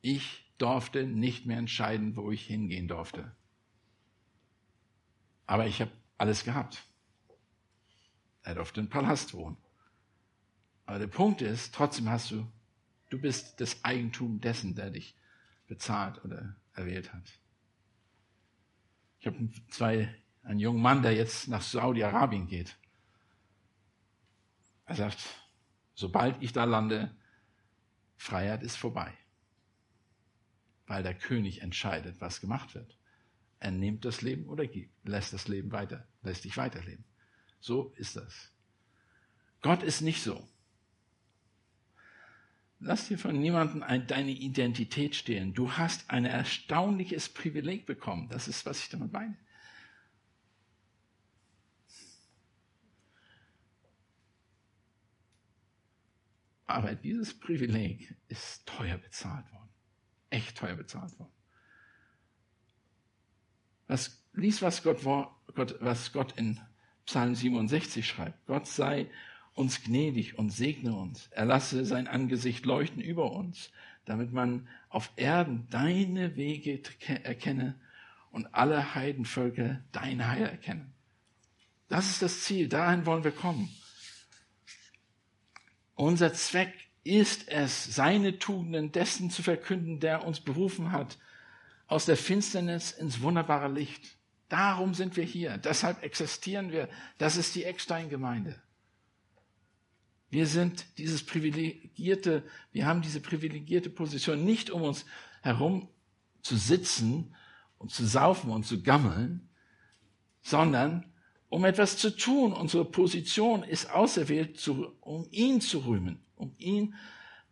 Ich durfte nicht mehr entscheiden, wo ich hingehen durfte. Aber ich habe alles gehabt. Er durfte im Palast wohnen. Aber der Punkt ist, trotzdem hast du, du bist das Eigentum dessen, der dich bezahlt oder erwählt hat. Ich habe zwei, einen jungen Mann, der jetzt nach Saudi-Arabien geht. Er sagt, sobald ich da lande, Freiheit ist vorbei weil der König entscheidet, was gemacht wird. Er nimmt das Leben oder lässt das Leben weiter, lässt dich weiterleben. So ist das. Gott ist nicht so. Lass dir von niemandem deine Identität stehlen. Du hast ein erstaunliches Privileg bekommen. Das ist, was ich damit meine. Aber dieses Privileg ist teuer bezahlt worden echt teuer bezahlt worden. Was, lies, was Gott, was Gott in Psalm 67 schreibt. Gott sei uns gnädig und segne uns. Er lasse sein Angesicht leuchten über uns, damit man auf Erden deine Wege erkenne und alle Heidenvölker dein Heil erkennen. Das ist das Ziel, dahin wollen wir kommen. Unser Zweck ist es, seine Tugenden dessen zu verkünden, der uns berufen hat, aus der Finsternis ins wunderbare Licht. Darum sind wir hier. Deshalb existieren wir. Das ist die Eckstein-Gemeinde. Wir sind dieses privilegierte, wir haben diese privilegierte Position nicht um uns herum zu sitzen und zu saufen und zu gammeln, sondern um etwas zu tun. Unsere Position ist auserwählt, um ihn zu rühmen, um ihn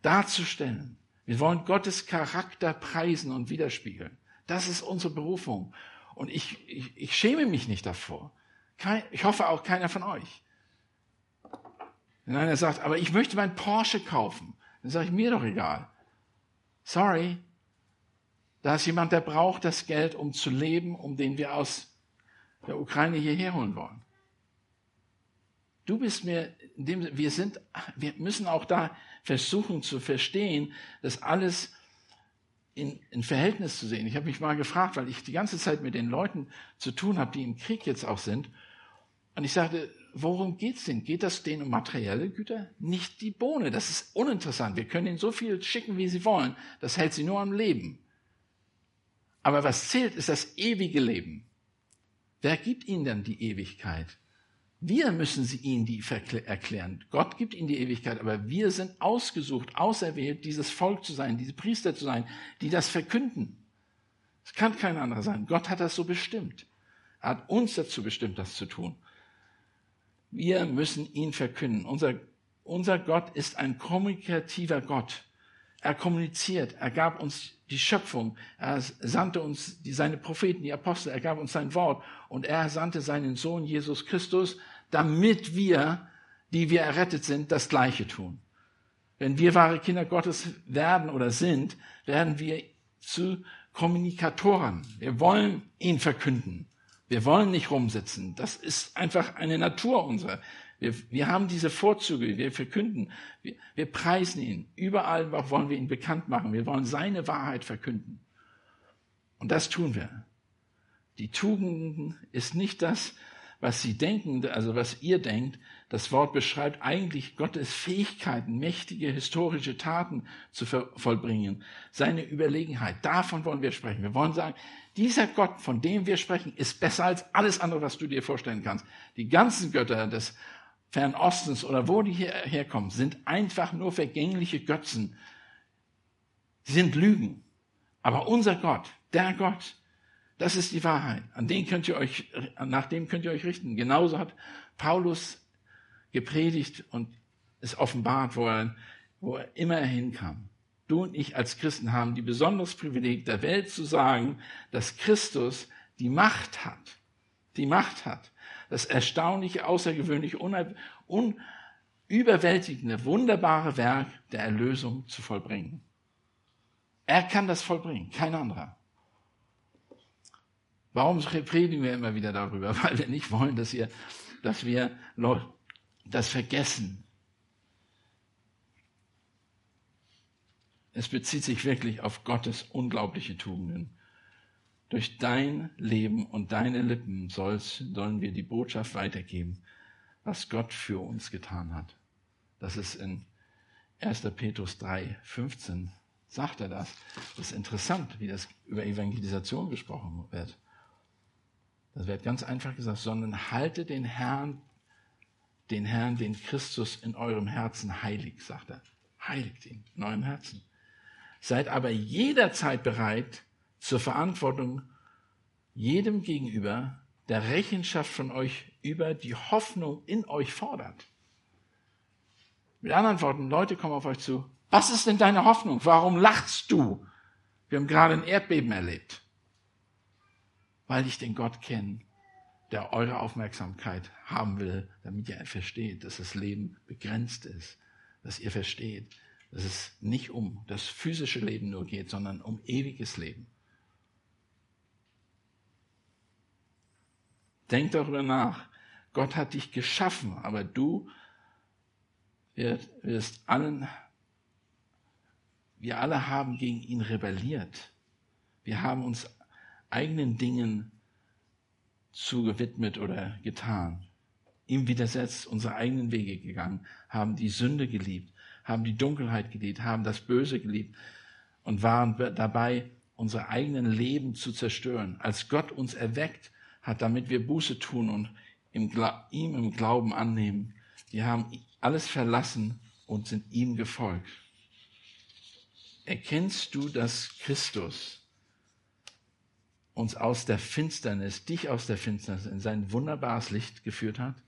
darzustellen. Wir wollen Gottes Charakter preisen und widerspiegeln. Das ist unsere Berufung. Und ich, ich, ich schäme mich nicht davor. Kein, ich hoffe auch keiner von euch. Wenn einer sagt, aber ich möchte mein Porsche kaufen, dann sage ich mir doch egal. Sorry, da ist jemand, der braucht das Geld, um zu leben, um den wir aus der Ukraine hierher holen wollen. Du bist mir, wir sind, wir müssen auch da versuchen zu verstehen, das alles in, in Verhältnis zu sehen. Ich habe mich mal gefragt, weil ich die ganze Zeit mit den Leuten zu tun habe, die im Krieg jetzt auch sind. Und ich sagte, worum geht's denn? Geht das denen um materielle Güter? Nicht die Bohne. Das ist uninteressant. Wir können ihnen so viel schicken, wie sie wollen. Das hält sie nur am Leben. Aber was zählt, ist das ewige Leben. Wer gibt ihnen denn die Ewigkeit? Wir müssen sie ihnen die erklären. Gott gibt ihnen die Ewigkeit, aber wir sind ausgesucht, auserwählt, dieses Volk zu sein, diese Priester zu sein, die das verkünden. Es kann kein anderer sein. Gott hat das so bestimmt. Er hat uns dazu bestimmt, das zu tun. Wir müssen ihn verkünden. Unser, unser Gott ist ein kommunikativer Gott. Er kommuniziert. Er gab uns die Schöpfung. Er sandte uns die, seine Propheten, die Apostel. Er gab uns sein Wort. Und er sandte seinen Sohn Jesus Christus, damit wir, die wir errettet sind, das Gleiche tun. Wenn wir wahre Kinder Gottes werden oder sind, werden wir zu Kommunikatoren. Wir wollen ihn verkünden. Wir wollen nicht rumsitzen. Das ist einfach eine Natur unserer. Wir, wir haben diese Vorzüge. Wir verkünden. Wir, wir preisen ihn. Überall wollen wir ihn bekannt machen. Wir wollen seine Wahrheit verkünden. Und das tun wir. Die Tugenden ist nicht das, was sie denken, also was ihr denkt. Das Wort beschreibt eigentlich Gottes Fähigkeiten, mächtige historische Taten zu vollbringen, seine Überlegenheit. Davon wollen wir sprechen. Wir wollen sagen, dieser Gott, von dem wir sprechen, ist besser als alles andere, was du dir vorstellen kannst. Die ganzen Götter des Fernostens oder wo die herkommen, sind einfach nur vergängliche Götzen. Sie sind Lügen. Aber unser Gott, der Gott, das ist die Wahrheit. An den könnt ihr euch, nach dem könnt ihr euch richten. Genauso hat Paulus gepredigt und es offenbart, wo er, wo er immer hinkam. Du und ich als Christen haben die besonderes Privileg der Welt zu sagen, dass Christus die Macht hat. Die Macht hat. Das erstaunliche, außergewöhnliche, unüberwältigende, wunderbare Werk der Erlösung zu vollbringen. Er kann das vollbringen, kein anderer. Warum predigen wir immer wieder darüber? Weil wir nicht wollen, dass, ihr, dass wir das vergessen. Es bezieht sich wirklich auf Gottes unglaubliche Tugenden. Durch dein Leben und deine Lippen soll's, sollen wir die Botschaft weitergeben, was Gott für uns getan hat. Das ist in 1. Petrus 3, 15 sagt er das. Das ist interessant, wie das über Evangelisation gesprochen wird. Das wird ganz einfach gesagt, sondern halte den Herrn, den Herrn, den Christus in eurem Herzen heilig, sagt er. Heiligt ihn in eurem Herzen. Seid aber jederzeit bereit zur Verantwortung jedem gegenüber, der Rechenschaft von euch über die Hoffnung in euch fordert. Mit anderen Worten, Leute kommen auf euch zu. Was ist denn deine Hoffnung? Warum lachst du? Wir haben gerade ein Erdbeben erlebt weil ich den Gott kenne, der eure Aufmerksamkeit haben will, damit ihr versteht, dass das Leben begrenzt ist, dass ihr versteht, dass es nicht um das physische Leben nur geht, sondern um ewiges Leben. Denk darüber nach. Gott hat dich geschaffen, aber du wirst allen, wir alle haben gegen ihn rebelliert. Wir haben uns eigenen Dingen zugewidmet oder getan. Ihm widersetzt, unsere eigenen Wege gegangen, haben die Sünde geliebt, haben die Dunkelheit geliebt, haben das Böse geliebt und waren dabei, unsere eigenen Leben zu zerstören. Als Gott uns erweckt hat, damit wir Buße tun und ihm im Glauben annehmen. Wir haben alles verlassen und sind ihm gefolgt. Erkennst du, dass Christus uns aus der Finsternis, dich aus der Finsternis in sein wunderbares Licht geführt hat.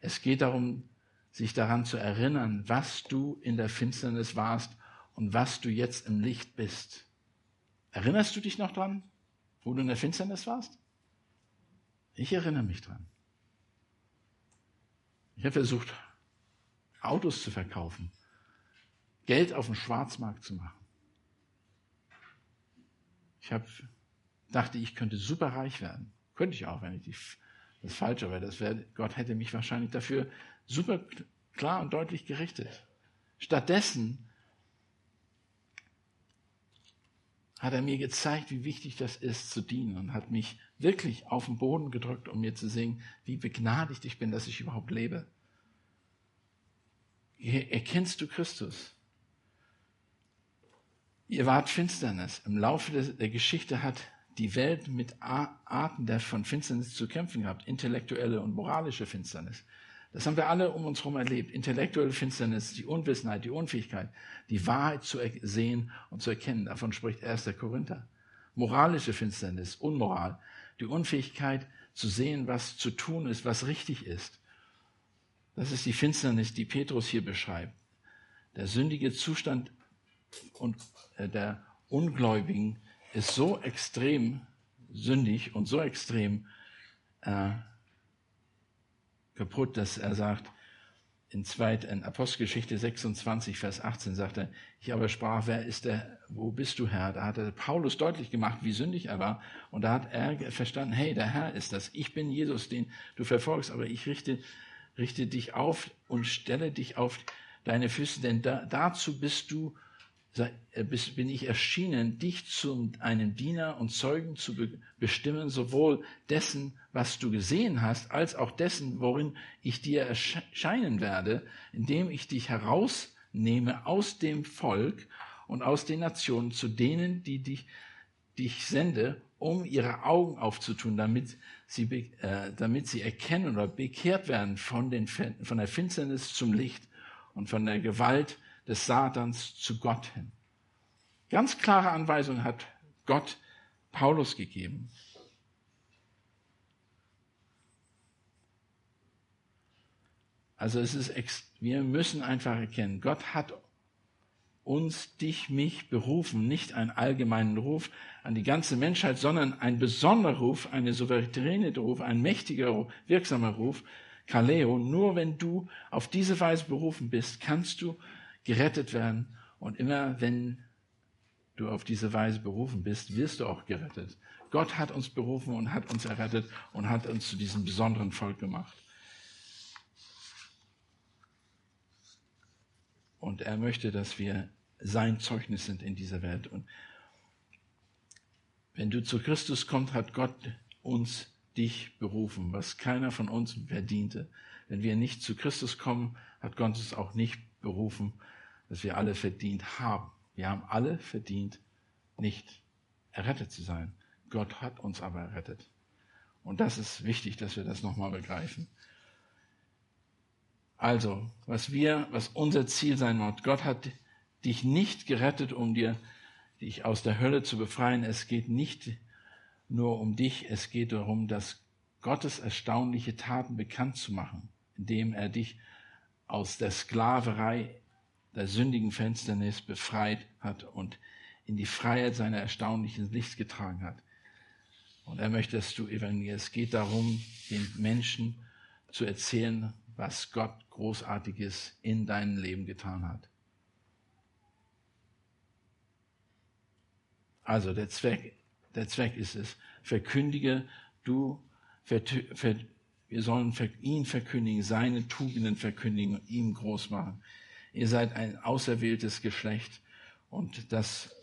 Es geht darum, sich daran zu erinnern, was du in der Finsternis warst und was du jetzt im Licht bist. Erinnerst du dich noch dran, wo du in der Finsternis warst? Ich erinnere mich dran. Ich habe versucht, Autos zu verkaufen, Geld auf dem Schwarzmarkt zu machen. Ich habe dachte, ich könnte super reich werden. Könnte ich auch, wenn ich die, das Falsche wäre. Das wäre, Gott hätte mich wahrscheinlich dafür super klar und deutlich gerichtet. Stattdessen hat er mir gezeigt, wie wichtig das ist zu dienen und hat mich wirklich auf den Boden gedrückt, um mir zu singen, wie begnadigt ich bin, dass ich überhaupt lebe. Erkennst du Christus? Ihr wart Finsternis. Im Laufe der Geschichte hat die Welt mit Arten der von Finsternis zu kämpfen gehabt, intellektuelle und moralische Finsternis. Das haben wir alle um uns herum erlebt. Intellektuelle Finsternis, die Unwissenheit, die Unfähigkeit, die Wahrheit zu sehen und zu erkennen. Davon spricht 1. Korinther. Moralische Finsternis, Unmoral, die Unfähigkeit zu sehen, was zu tun ist, was richtig ist. Das ist die Finsternis, die Petrus hier beschreibt. Der sündige Zustand und äh, der Ungläubigen ist so extrem sündig und so extrem äh, kaputt, dass er sagt, in, zweit, in Apostelgeschichte 26, Vers 18 sagt er, ich aber sprach, wer ist der, wo bist du Herr? Da hat Paulus deutlich gemacht, wie sündig er war. Und da hat er verstanden, hey, der Herr ist das. Ich bin Jesus, den du verfolgst, aber ich richte, richte dich auf und stelle dich auf deine Füße, denn da, dazu bist du bin ich erschienen, dich zu einem Diener und Zeugen zu bestimmen, sowohl dessen, was du gesehen hast, als auch dessen, worin ich dir erscheinen werde, indem ich dich herausnehme aus dem Volk und aus den Nationen zu denen, die dich, dich sende, um ihre Augen aufzutun, damit sie, äh, damit sie erkennen oder bekehrt werden von, den, von der Finsternis zum Licht und von der Gewalt des Satans zu Gott hin. Ganz klare Anweisung hat Gott Paulus gegeben. Also es ist, wir müssen einfach erkennen, Gott hat uns, dich, mich berufen, nicht einen allgemeinen Ruf an die ganze Menschheit, sondern ein besonderer Ruf, eine souveräne Ruf, ein mächtiger, wirksamer Ruf, Kaleo. Nur wenn du auf diese Weise berufen bist, kannst du gerettet werden. Und immer wenn du auf diese Weise berufen bist, wirst du auch gerettet. Gott hat uns berufen und hat uns errettet und hat uns zu diesem besonderen Volk gemacht. Und er möchte, dass wir sein Zeugnis sind in dieser Welt. Und wenn du zu Christus kommst, hat Gott uns dich berufen, was keiner von uns verdiente. Wenn wir nicht zu Christus kommen, hat Gott uns auch nicht berufen, dass wir alle verdient haben. Wir haben alle verdient, nicht errettet zu sein. Gott hat uns aber errettet. Und das ist wichtig, dass wir das nochmal begreifen. Also, was wir, was unser Ziel sein wird, Gott hat dich nicht gerettet, um dir dich aus der Hölle zu befreien. Es geht nicht nur um dich, es geht darum, dass Gottes erstaunliche Taten bekannt zu machen, indem er dich aus der Sklaverei der sündigen Finsternis befreit hat und in die Freiheit seiner erstaunlichen Licht getragen hat. Und er möchte, dass du evangelierst. Es geht darum, den Menschen zu erzählen, was Gott Großartiges in deinem Leben getan hat. Also der Zweck, der Zweck ist es, verkündige du, wir sollen ihn verkündigen, seine Tugenden verkündigen und ihm groß machen. Ihr seid ein auserwähltes Geschlecht und das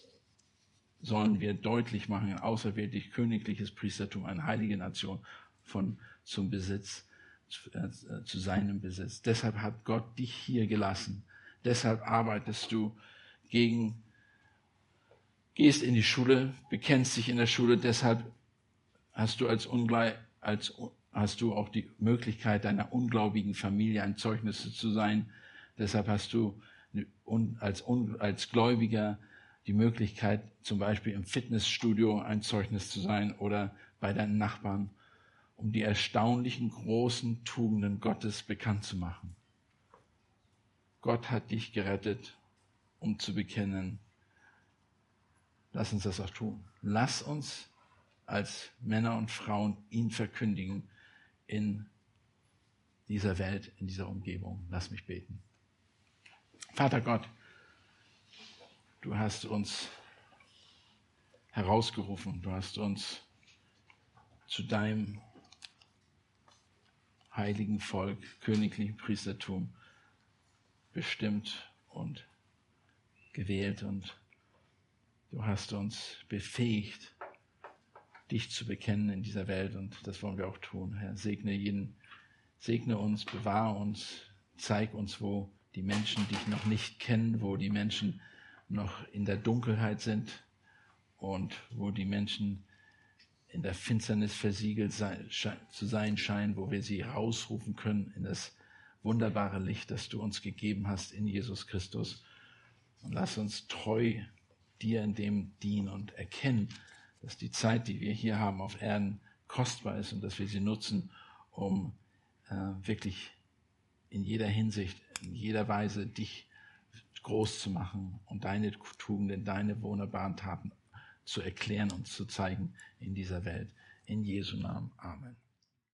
sollen wir deutlich machen, ein auserwähltes königliches Priestertum, eine heilige Nation von zum Besitz, zu, äh, zu seinem Besitz. Deshalb hat Gott dich hier gelassen. Deshalb arbeitest du gegen, gehst in die Schule, bekennst dich in der Schule. Deshalb hast du als Ungleich, als hast du auch die Möglichkeit, deiner ungläubigen Familie ein Zeugnis zu sein. Deshalb hast du als, als Gläubiger die Möglichkeit, zum Beispiel im Fitnessstudio ein Zeugnis zu sein oder bei deinen Nachbarn, um die erstaunlichen großen Tugenden Gottes bekannt zu machen. Gott hat dich gerettet, um zu bekennen. Lass uns das auch tun. Lass uns als Männer und Frauen ihn verkündigen in dieser Welt, in dieser Umgebung. Lass mich beten. Vater Gott, du hast uns herausgerufen, du hast uns zu deinem heiligen Volk, königlichen Priestertum bestimmt und gewählt und du hast uns befähigt, dich zu bekennen in dieser Welt und das wollen wir auch tun. Herr, segne jeden, segne uns, bewahre uns, zeig uns, wo die Menschen dich noch nicht kennen, wo die Menschen noch in der Dunkelheit sind und wo die Menschen in der Finsternis versiegelt sein, zu sein scheinen, wo wir sie rausrufen können in das wunderbare Licht, das du uns gegeben hast in Jesus Christus. Und lass uns treu dir in dem dienen und erkennen, dass die Zeit, die wir hier haben auf Erden, kostbar ist und dass wir sie nutzen, um äh, wirklich in jeder Hinsicht, in jeder Weise dich groß zu machen und deine Tugenden, deine wunderbaren Taten zu erklären und zu zeigen in dieser Welt. In Jesu Namen. Amen.